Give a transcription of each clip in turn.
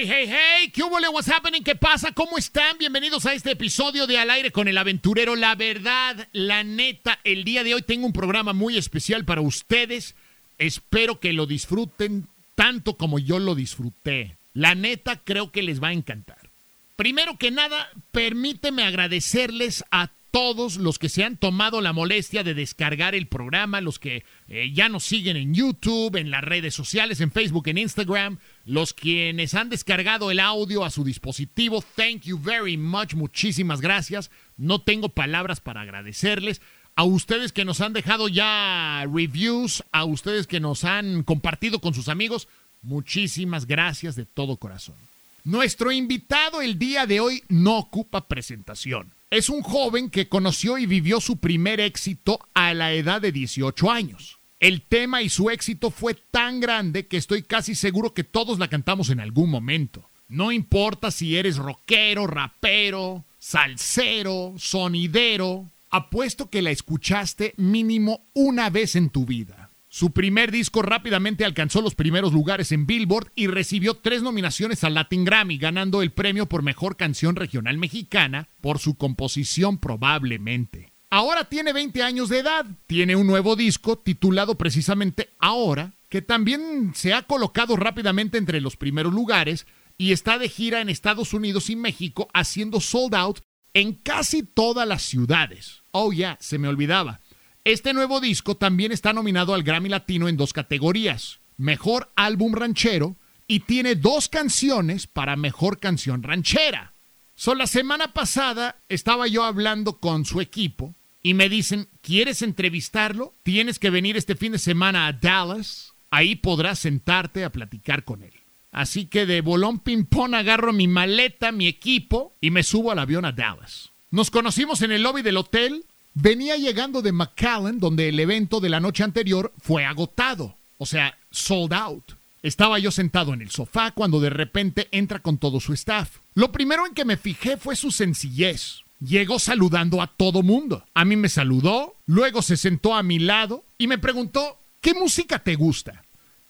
Hey, hey, hey, ¿qué hubo? What's happening? ¿Qué pasa? ¿Cómo están? Bienvenidos a este episodio de Al aire con el aventurero. La verdad, la neta, el día de hoy tengo un programa muy especial para ustedes. Espero que lo disfruten tanto como yo lo disfruté. La neta, creo que les va a encantar. Primero que nada, permíteme agradecerles a todos los que se han tomado la molestia de descargar el programa, los que eh, ya nos siguen en YouTube, en las redes sociales, en Facebook, en Instagram, los quienes han descargado el audio a su dispositivo, thank you very much, muchísimas gracias. No tengo palabras para agradecerles. A ustedes que nos han dejado ya reviews, a ustedes que nos han compartido con sus amigos, muchísimas gracias de todo corazón. Nuestro invitado el día de hoy no ocupa presentación. Es un joven que conoció y vivió su primer éxito a la edad de 18 años. El tema y su éxito fue tan grande que estoy casi seguro que todos la cantamos en algún momento. No importa si eres rockero, rapero, salsero, sonidero, apuesto que la escuchaste mínimo una vez en tu vida. Su primer disco rápidamente alcanzó los primeros lugares en Billboard y recibió tres nominaciones al Latin Grammy, ganando el premio por Mejor Canción Regional Mexicana por su composición probablemente. Ahora tiene 20 años de edad, tiene un nuevo disco titulado precisamente Ahora, que también se ha colocado rápidamente entre los primeros lugares y está de gira en Estados Unidos y México haciendo sold out en casi todas las ciudades. Oh, ya, se me olvidaba. Este nuevo disco también está nominado al Grammy Latino en dos categorías, Mejor Álbum Ranchero y tiene dos canciones para Mejor Canción Ranchera. So, la semana pasada estaba yo hablando con su equipo y me dicen, ¿quieres entrevistarlo? Tienes que venir este fin de semana a Dallas. Ahí podrás sentarte a platicar con él. Así que de bolón ping-pong agarro mi maleta, mi equipo y me subo al avión a Dallas. Nos conocimos en el lobby del hotel venía llegando de McAllen, donde el evento de la noche anterior fue agotado, o sea, sold out. Estaba yo sentado en el sofá cuando de repente entra con todo su staff. Lo primero en que me fijé fue su sencillez. Llegó saludando a todo mundo. A mí me saludó, luego se sentó a mi lado y me preguntó, ¿qué música te gusta?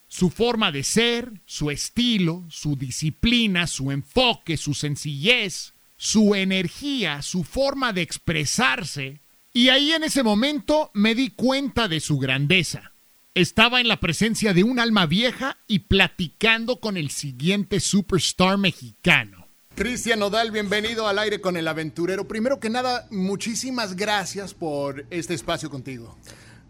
Su forma de ser, su estilo, su disciplina, su enfoque, su sencillez, su energía, su forma de expresarse, y ahí en ese momento me di cuenta de su grandeza. Estaba en la presencia de un alma vieja y platicando con el siguiente superstar mexicano. Cristian Nodal, bienvenido al aire con el aventurero. Primero que nada, muchísimas gracias por este espacio contigo.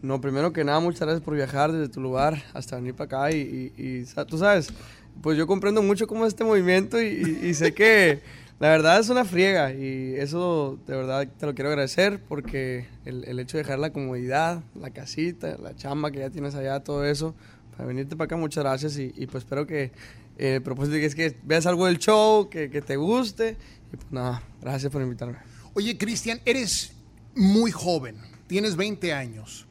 No, primero que nada, muchas gracias por viajar desde tu lugar hasta venir para acá y, tú sabes, pues yo comprendo mucho cómo es este movimiento y sé que la verdad es una friega y eso de verdad te lo quiero agradecer porque el, hecho de dejar la comodidad, la casita, la chamba que ya tienes allá, todo eso, para venirte para acá, muchas gracias y, pues espero que eh, el propósito es que veas algo del show, que, te guste y pues nada, gracias por invitarme. Oye, Cristian, eres muy joven, tienes 20 años.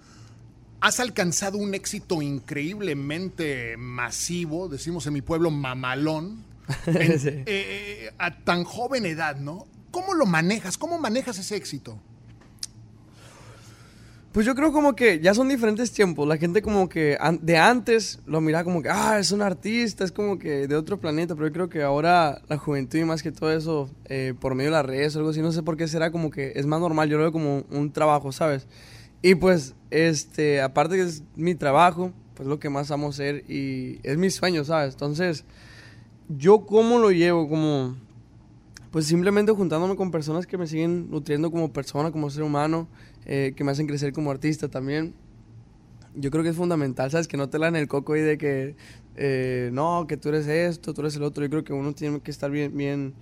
Has alcanzado un éxito increíblemente masivo, decimos en mi pueblo mamalón, Eh, eh, a tan joven edad, ¿no? ¿Cómo lo manejas? ¿Cómo manejas ese éxito? Pues yo creo como que ya son diferentes tiempos. La gente como que de antes lo mira como que, ah, es un artista, es como que de otro planeta, pero yo creo que ahora la juventud y más que todo eso, eh, por medio de las redes o algo así, no sé por qué será como que es más normal, yo lo veo como un trabajo, ¿sabes? Y pues, este, aparte que es mi trabajo, pues lo que más amo hacer y es mi sueño, ¿sabes? Entonces, yo cómo lo llevo, como pues simplemente juntándome con personas que me siguen nutriendo como persona, como ser humano, eh, que me hacen crecer como artista también. Yo creo que es fundamental, ¿sabes? Que no te la en el coco y de que, eh, no, que tú eres esto, tú eres el otro. Yo creo que uno tiene que estar bien, bien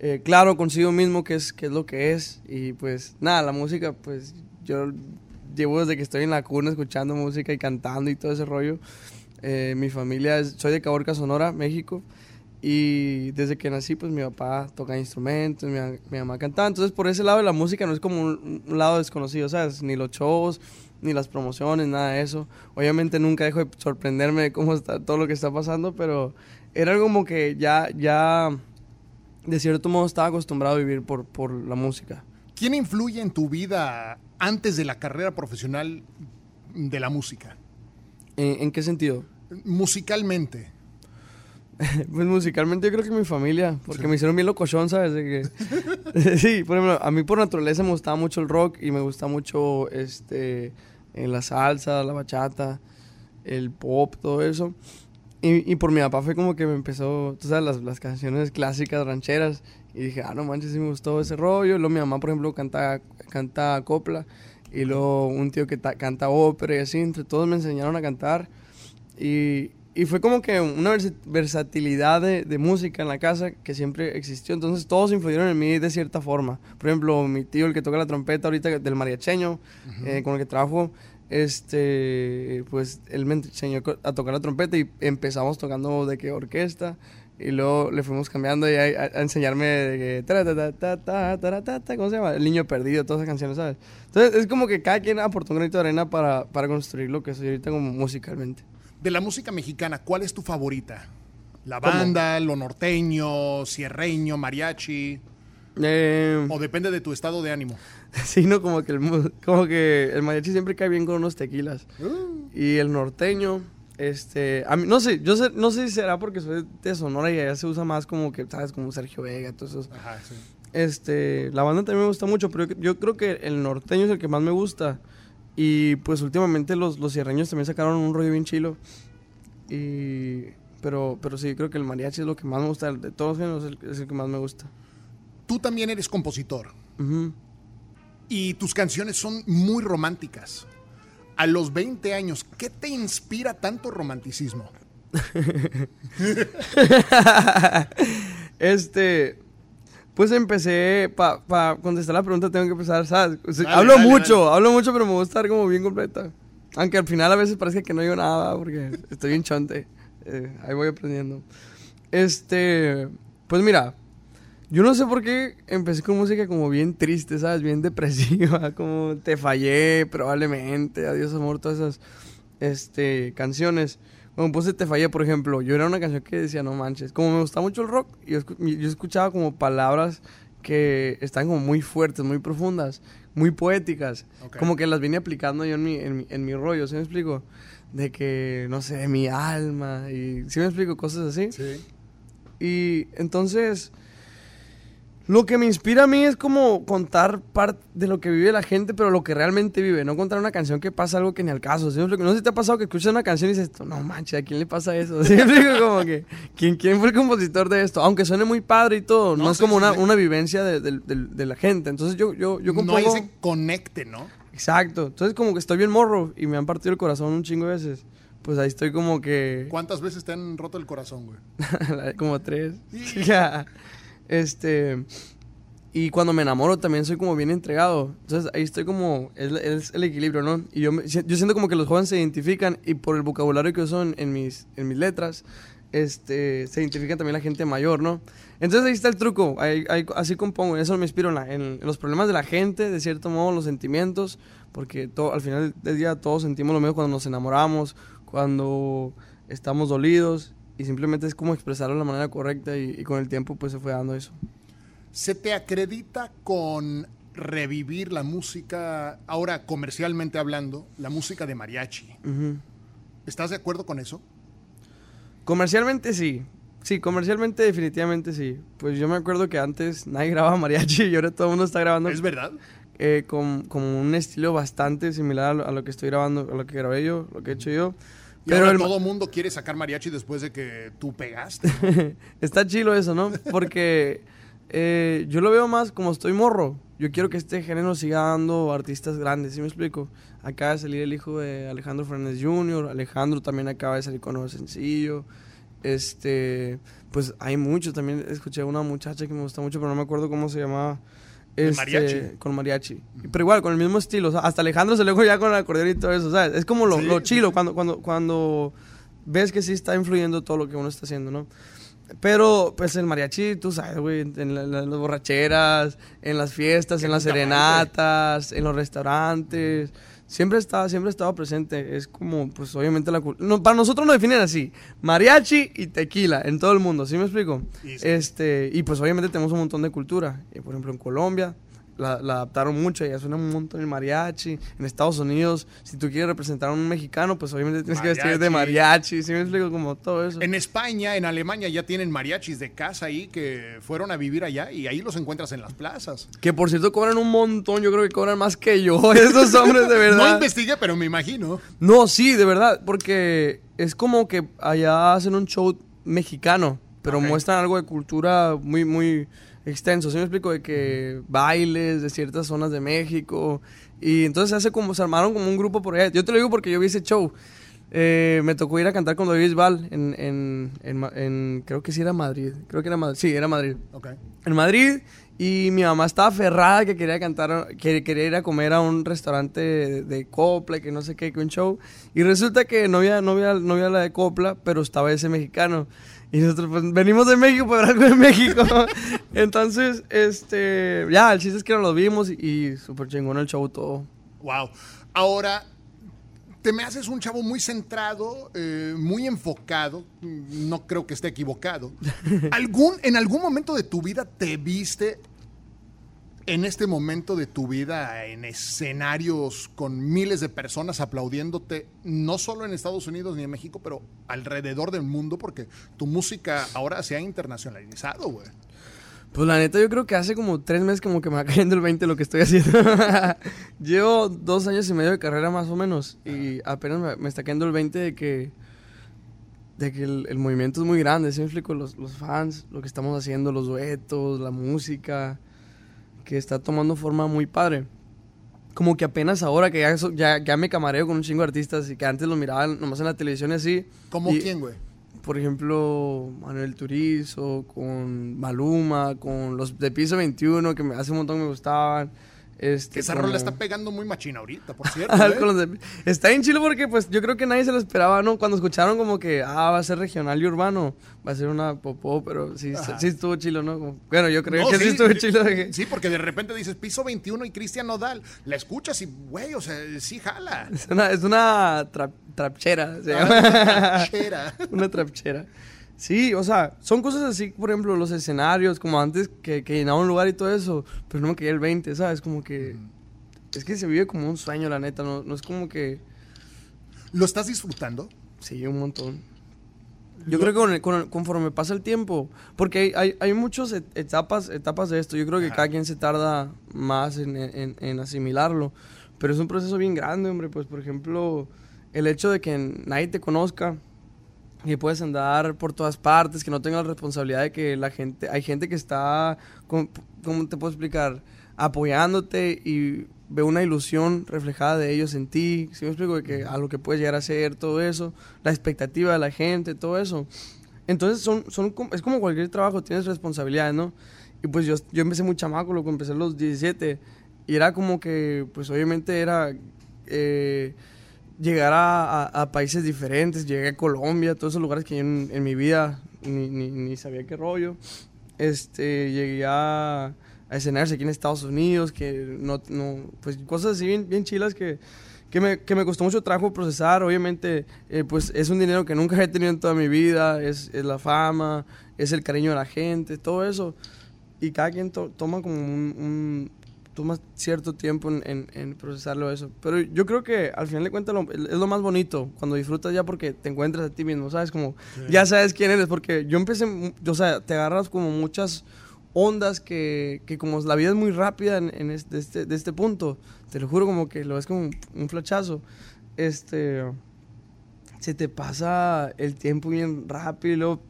eh, claro consigo mismo qué es, qué es lo que es. Y pues nada, la música, pues yo llevo desde que estoy en la cuna escuchando música y cantando y todo ese rollo. mi familia, es, soy de Caborca, Sonora, México. Y desde que nací, pues mi papá toca instrumentos, mi, mamá cantaba. Entonces, por ese lado de la música no es como un, lado desconocido, ¿sabes? Ni los shows, ni las promociones, nada de eso. Obviamente nunca dejo de sorprenderme de cómo está todo lo que está pasando, pero era algo como que ya, ya, de cierto modo estaba acostumbrado a vivir por, por la música. ¿Quién influye en tu vida antes de la carrera profesional de la música? ¿En, en qué sentido? Musicalmente. Pues musicalmente yo creo que mi familia, porque me hicieron bien locochón, ¿sabes? De que, sí, por ejemplo, a mí por naturaleza me gustaba mucho el rock y me gusta mucho este, en la salsa, la bachata, el pop, todo eso. Y, y por mi papá fue como que me empezó, tú sabes, las, las canciones clásicas, rancheras. Y dije, ah, no manches, sí me gustó ese rollo. Luego mi mamá, por ejemplo, canta, canta copla. Y luego un tío que ta- canta ópera y así. Entre todos me enseñaron a cantar. Y, y fue como que una versatilidad de, de música en la casa que siempre existió. Entonces todos influyeron en mí de cierta forma. Por ejemplo, mi tío, el que toca la trompeta ahorita del mariacheño, eh, con el que trabajo, este, pues él me enseñó a tocar la trompeta y empezamos tocando de que orquesta. Y luego le fuimos cambiando y a, a- enseñarme de que... ta, ta, ta, ¿Cómo se llama? El niño perdido, todas esas canciones, ¿sabes? Entonces es como que cada quien aportó un granito de arena para, para construir lo que soy ahorita como musicalmente. De la música mexicana, ¿cuál es tu favorita? ¿La ¿Cómo? banda, lo norteño, sierreño, mariachi? Eh, ¿O depende de tu estado de ánimo? sí, no, como que, el, como que el mariachi siempre cae bien con unos tequilas. Y el norteño, este, a mí, no sé, yo sé, no sé si será porque soy de Sonora y allá se usa más como que, ¿sabes? Como Sergio Vega, todos esos. Ajá, sí. Este, la banda también me gusta mucho, pero yo, yo creo que el norteño es el que más me gusta. Y pues últimamente los, los sierreños también sacaron un rollo bien chilo. Y, pero, pero sí, creo que el mariachi es lo que más me gusta. De todos los géneros es el, es el que más me gusta. Tú también eres compositor y tus canciones son muy románticas. A los 20 años, ¿qué te inspira tanto romanticismo? Este, pues empecé, para contestar la pregunta tengo que empezar, ¿sabes? O sea, Dale, hablo dale, mucho, hablo mucho, pero me gusta estar como bien completa. Aunque al final a veces parece que no digo nada porque estoy bien chonte. Eh, ahí voy aprendiendo. Este, pues mira, yo no sé por qué empecé con música como bien triste, ¿sabes? Bien depresiva, como Te fallé, probablemente, Adiós amor, todas esas este, canciones. Cuando puse Te fallé, por ejemplo, yo era una canción que decía, no manches, como me gusta mucho el rock, yo, escu- yo escuchaba como palabras que están como muy fuertes, muy profundas, muy poéticas, como que las vine aplicando yo en mi, en mi, en mi rollo, ¿sí me explico? De que, no sé, mi alma, y ¿sí me explico? Cosas así. Sí. Y entonces, lo que me inspira a mí es como contar parte de lo que vive la gente, pero lo que realmente vive, no contar una canción que pasa algo que ni al caso. ¿sí? No sé si te ha pasado que escuchas una canción y dices, no manches, ¿a quién le pasa eso? ¿Sí me explico? Como que, ¿quién, ¿quién fue el compositor de esto? Aunque suene muy padre y todo, no, No, es sí, como sí, una, sí. una vivencia de, de- de- de la gente. Entonces yo, yo, yo compongo... No hay ese conecte, ¿no? Exacto. Entonces como que estoy bien morro y me han partido el corazón un chingo de veces. Pues ahí estoy como que... ¿Cuántas veces te han roto el corazón, güey? como tres. Ya. Este. Y cuando me enamoro también soy como bien entregado. Entonces ahí estoy como. Es, es el equilibrio, ¿no? Y yo, yo siento como que los jóvenes se identifican y por el vocabulario que uso en, mis, en mis letras, este, se identifican también la gente mayor, ¿no? Entonces ahí está el truco. Ahí- ahí- así compongo. En eso me inspiro en, la- en los problemas de la gente, de cierto modo, los sentimientos. Porque todo, al final del día todos sentimos lo mismo cuando nos enamoramos, cuando estamos dolidos. Y simplemente es como expresarlo de la manera correcta y, y con el tiempo pues se fue dando eso. ¿Se te acredita con revivir la música, ahora comercialmente hablando, la música de mariachi? Ujú. ¿Estás de acuerdo con eso? Comercialmente sí. Sí, comercialmente definitivamente sí. Pues yo me acuerdo que antes nadie grababa mariachi y ahora todo el mundo está grabando ¿Es verdad? eh, con, con un estilo bastante similar a lo, a lo que estoy grabando, a lo que grabé yo, lo que he hecho yo. Y Pero ahora el todo mundo quiere sacar mariachi después de que tú pegaste. ¿no? Está chilo eso, ¿no? Porque eh, yo lo veo más como estoy morro. Yo quiero que este género siga dando artistas grandes, ¿sí me explico? Acaba de salir el hijo de Alejandro Fernández Jr., Alejandro también acaba de salir con nuevo sencillo. Este, pues hay mucho, también escuché a una muchacha que me gusta mucho, pero no me acuerdo cómo se llamaba. ¿De Este, mariachi? Con mariachi. Pero igual, con el mismo estilo. o sea, hasta Alejandro se luego ya con el acordeón y todo eso, ¿sabes? Es como lo, Sí, lo sí, chilo cuando, cuando, cuando ves que sí está influyendo todo lo que uno está haciendo, ¿no? Pero, pues el mariachi, tú sabes, güey, en, la- la- las borracheras, en las fiestas, en las serenatas, en los restaurantes. Siempre está, siempre ha estado presente. Es como, pues obviamente la no, Para nosotros nos definen así: mariachi y tequila en todo el mundo, ¿sí me explico? Sí. Este, y pues obviamente tenemos un montón de cultura. Eh, por ejemplo, en Colombia, la, adaptaron mucho, ya suena un montón el mariachi. En Estados Unidos, si tú quieres representar a un mexicano, pues obviamente tienes que vestir de mariachi, ¿sí me explico? Como todo eso. En España, en Alemania ya tienen mariachis de casa ahí que fueron a vivir allá y ahí los encuentras en las plazas. Que por cierto cobran un montón, yo creo que cobran más que yo, esos hombres de verdad. no investigué, pero me imagino. No, sí, de verdad, porque es como que allá hacen un show mexicano, pero muestran algo de cultura muy, muy extenso. ¿Sí me explico? De que bailes de ciertas zonas de México. Y entonces se hace como, se armaron como un grupo por allá. Yo te lo digo porque yo vi ese show. Eh, me tocó ir a cantar con David Val en, en, en, creo que sí era Madrid. Creo que era Madrid. Sí, era Madrid. Okay. En Madrid. Y mi mamá estaba aferrada que quería cantar, que quería ir a comer a un restaurante de, de copla, que no sé qué, que un show. Y resulta que no había, no, había, no había la de copla, pero estaba ese mexicano. Y nosotros pues venimos de México para algo de México. Entonces, este, ya, el chiste es que nos lo vimos y, súper chingón el show todo. Wow. Ahora, te me haces un chavo muy centrado, eh, muy enfocado. No creo que esté equivocado. ¿Algún, ¿En algún momento de tu vida te viste en este momento de tu vida en escenarios con miles de personas aplaudiéndote, no solo en Estados Unidos ni en México, pero alrededor del mundo, porque tu música ahora se ha internacionalizado, güey? Pues la neta, yo creo que hace como tres meses como que me va cayendo el 20 lo que estoy haciendo. Llevo dos años y medio de carrera más o menos y apenas me, está cayendo el 20 de que, de que el, movimiento es muy grande, ¿sí me explico? Los, los fans, lo que estamos haciendo, los duetos, la música que está tomando forma muy padre. Como que apenas ahora que ya, ya, ya, me camareo con un chingo de artistas y que antes lo miraban nomás en la televisión y así. ¿Como quién, güey? Por ejemplo, Manuel Turizo, con Maluma, con los de Piso 21, que me, hace un montón me gustaban. Este, Esa rola está pegando muy machina ahorita, por cierto. ¿eh? está en chilo porque pues yo creo que nadie se lo esperaba, ¿no? Cuando escucharon como que, ah, va a ser regional y urbano, va a ser una popó, pero sí, sí estuvo chilo, ¿no? bueno, yo creo que sí, estuvo chilo. Sí, porque de repente dices piso 21 y Cristian Nodal, la escuchas y, güey, o sea, sí jala. Es una, es una trapchera, se ah, Una trapchera. una trapchera. Sí, o sea, son cosas así, por ejemplo, los escenarios, como antes que, que llenaba un lugar y todo eso, pero no me quedé el 20, ¿sabes? Como que... Es que se vive como un sueño, la neta, no, no es como que... ¿Lo estás disfrutando? Sí, un montón. Yo creo que con conforme pasa el tiempo, porque hay, hay, muchas etapas, etapas de esto, yo creo que cada quien se tarda más en, en, en, asimilarlo, pero es un proceso bien grande, hombre, pues por ejemplo, el hecho de que nadie te conozca, que puedes andar por todas partes, que no tengas la responsabilidad de que la gente, hay gente que está, ¿cómo, te puedo explicar? Apoyándote y ve una ilusión reflejada de ellos en ti, ¿sí me explico? De que a lo que puedes llegar a ser, todo eso, la expectativa de la gente, todo eso. Entonces son, son, es como cualquier trabajo, tienes responsabilidades, ¿no? Y pues yo, yo empecé muy chamaco, lo empecé a los 17, y era como que, pues obviamente era... Eh, llegar a, países diferentes, llegué a Colombia, todos esos lugares que yo en, mi vida ni, ni, sabía qué rollo. Este, llegué a, a escenarios aquí en Estados Unidos, que no, no pues cosas así bien, bien chilas que, que, me, que me costó mucho trabajo procesar. Obviamente, eh, pues es un dinero que nunca he tenido en toda mi vida, es, es la fama, es el cariño de la gente, todo eso. Y cada quien toma como un, toma cierto tiempo en, en, procesarlo eso. Pero yo creo que al final de cuentas es lo más bonito cuando disfrutas ya porque te encuentras a ti mismo, ¿sabes? Como ya sabes quién eres, porque yo empecé, o sea, te agarras como muchas ondas que, que como la vida es muy rápida en, este, este, de este punto, te lo juro como que lo ves como un, flachazo, este, se te pasa el tiempo bien rápido,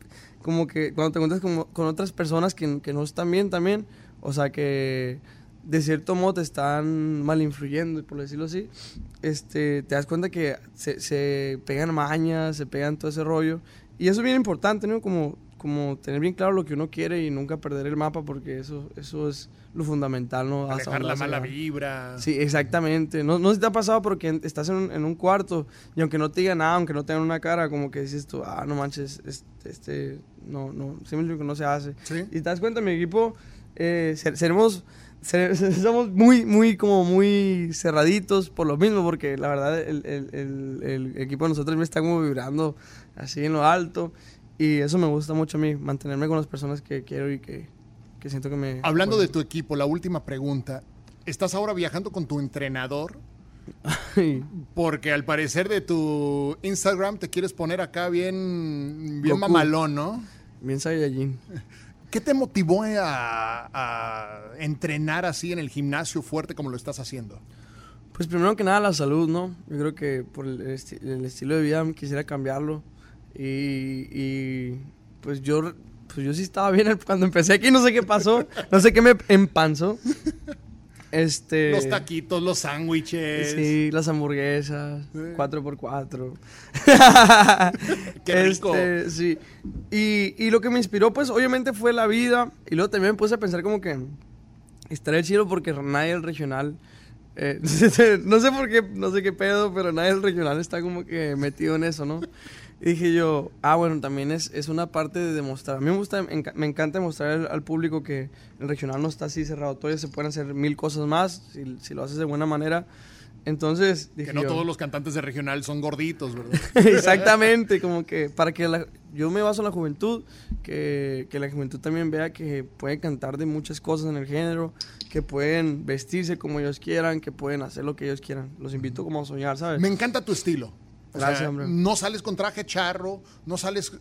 como que cuando te encuentras con, con otras personas que, que no están bien también, o sea que de cierto modo te están mal influyendo, por decirlo así, este, te das cuenta que se, se, pegan mañas, se pegan todo ese rollo. Y eso es bien importante, ¿no? Como, como tener bien claro lo que uno quiere y nunca perder el mapa, porque eso, eso es lo fundamental, ¿no? Alejar la mala vibra. Sí, exactamente. No, no se te ha pasado porque estás en un, en un, cuarto y aunque no te diga nada, aunque no tengan una cara, como que dices tú, ah, no manches, este, este no, no, simplemente no se hace. Y te das cuenta, mi equipo, eh, seremos somos muy, muy, como muy cerraditos por lo mismo, porque la verdad el, el, el, equipo de nosotros me está como vibrando así en lo alto y eso me gusta mucho a mí, mantenerme con las personas que quiero y que, que siento que me... Hablando de tu equipo, la última pregunta, estás ahora viajando con tu entrenador. Porque al parecer de tu Instagram te quieres poner acá bien, bien mamalón, ¿no? Bien Saiyajin. ¿Qué te motivó a, a, entrenar así en el gimnasio fuerte como lo estás haciendo? Pues primero que nada la salud, ¿no? Yo creo que por el, estilo de vida quisiera cambiarlo. Y, y, pues yo pues yo sí estaba bien cuando empecé aquí, no sé qué pasó, no sé qué me empanzó. Este, los taquitos, los sándwiches. Sí, las hamburguesas, 4x4. Qué rico. Este, sí. Y, y, lo que me inspiró, pues, obviamente fue la vida. Y luego también me puse a pensar como que estaría chido porque nadie el regional... Eh, no sé por qué, no sé qué pedo, pero nadie el regional está como que metido en eso, ¿no? Y dije yo, ah, bueno, también es, es una parte de demostrar. A mí me, gusta, me encanta demostrar al, público que el regional no está así cerrado. Todavía se pueden hacer mil cosas más si, si lo haces de buena manera. Entonces, dije que no todos los cantantes de regional son gorditos, ¿verdad? Exactamente, como que para que la, yo me baso en la juventud, que, que, la juventud también vea que pueden cantar de muchas cosas en el género, que pueden vestirse como ellos quieran, que pueden hacer lo que ellos quieran. Los invito como a soñar, ¿sabes? Me encanta tu estilo. Gracias, hombre. No sales con traje charro, no sales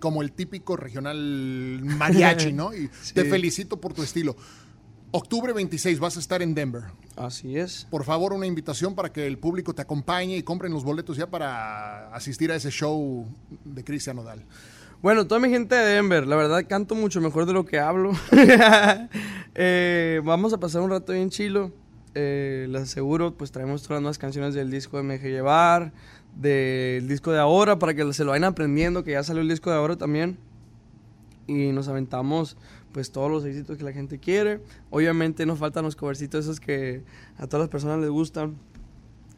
como el típico regional mariachi, ¿no? Y te felicito por tu estilo. Octubre 26 vas a estar en Denver. Así es. Por favor, una invitación para que el público te acompañe y compren los boletos ya para asistir a ese show de Cristian Odal. Bueno, toda mi gente de Denver, la verdad canto mucho mejor de lo que hablo. Eh, vamos a pasar un rato bien chilo. Eh, les aseguro, pues traemos todas las nuevas canciones del disco de Me Llevar, del disco de ahora para que se lo vayan aprendiendo, que ya salió el disco de ahora también. Y nos aventamos pues todos los éxitos que la gente quiere. Obviamente nos faltan los covercitos esos que a todas las personas les gustan.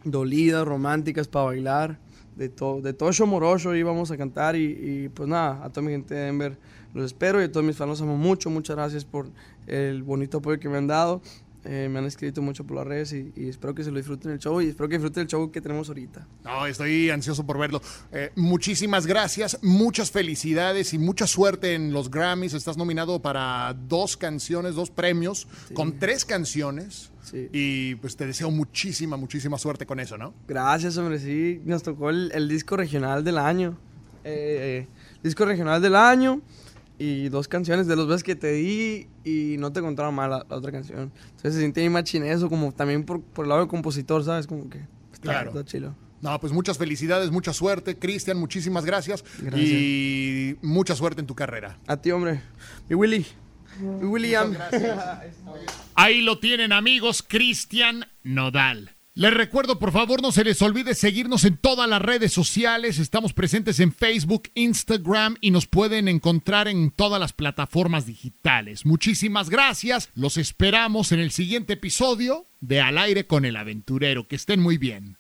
Dolidas, románticas para bailar. De todo, de todo y vamos a cantar y, y, pues nada, a toda mi gente de Denver los espero y a todos mis fans los amo mucho, muchas gracias por el bonito apoyo que me han dado eh, me han escrito mucho por las redes y, espero que se lo disfruten el show y espero que disfruten el show que tenemos ahorita. No, estoy ansioso por verlo. Eh, muchísimas gracias, muchas felicidades y mucha suerte en los Grammys. Estás nominado para dos canciones, dos premios, con tres canciones. Sí. Y pues te deseo muchísima, muchísima suerte con eso, ¿no? Gracias, hombre. Sí, nos tocó el, disco regional del año. Eh, disco regional del año y dos canciones de los veces que te di y no te encontraron mal la, otra canción. Entonces se siente más eso, como también por, por, el lado del compositor, ¿sabes? Como que está, claro. chilo. No, pues muchas felicidades, mucha suerte. Cristian, muchísimas gracias, Y mucha suerte en tu carrera. A ti, hombre. Mi Willy. Mi William. Ahí lo tienen, amigos. Cristian Nodal. Les recuerdo, por favor, no se les olvide seguirnos en todas las redes sociales. Estamos presentes en Facebook, Instagram y nos pueden encontrar en todas las plataformas digitales. Muchísimas gracias. Los esperamos en el siguiente episodio de Al aire con el aventurero. Que estén muy bien.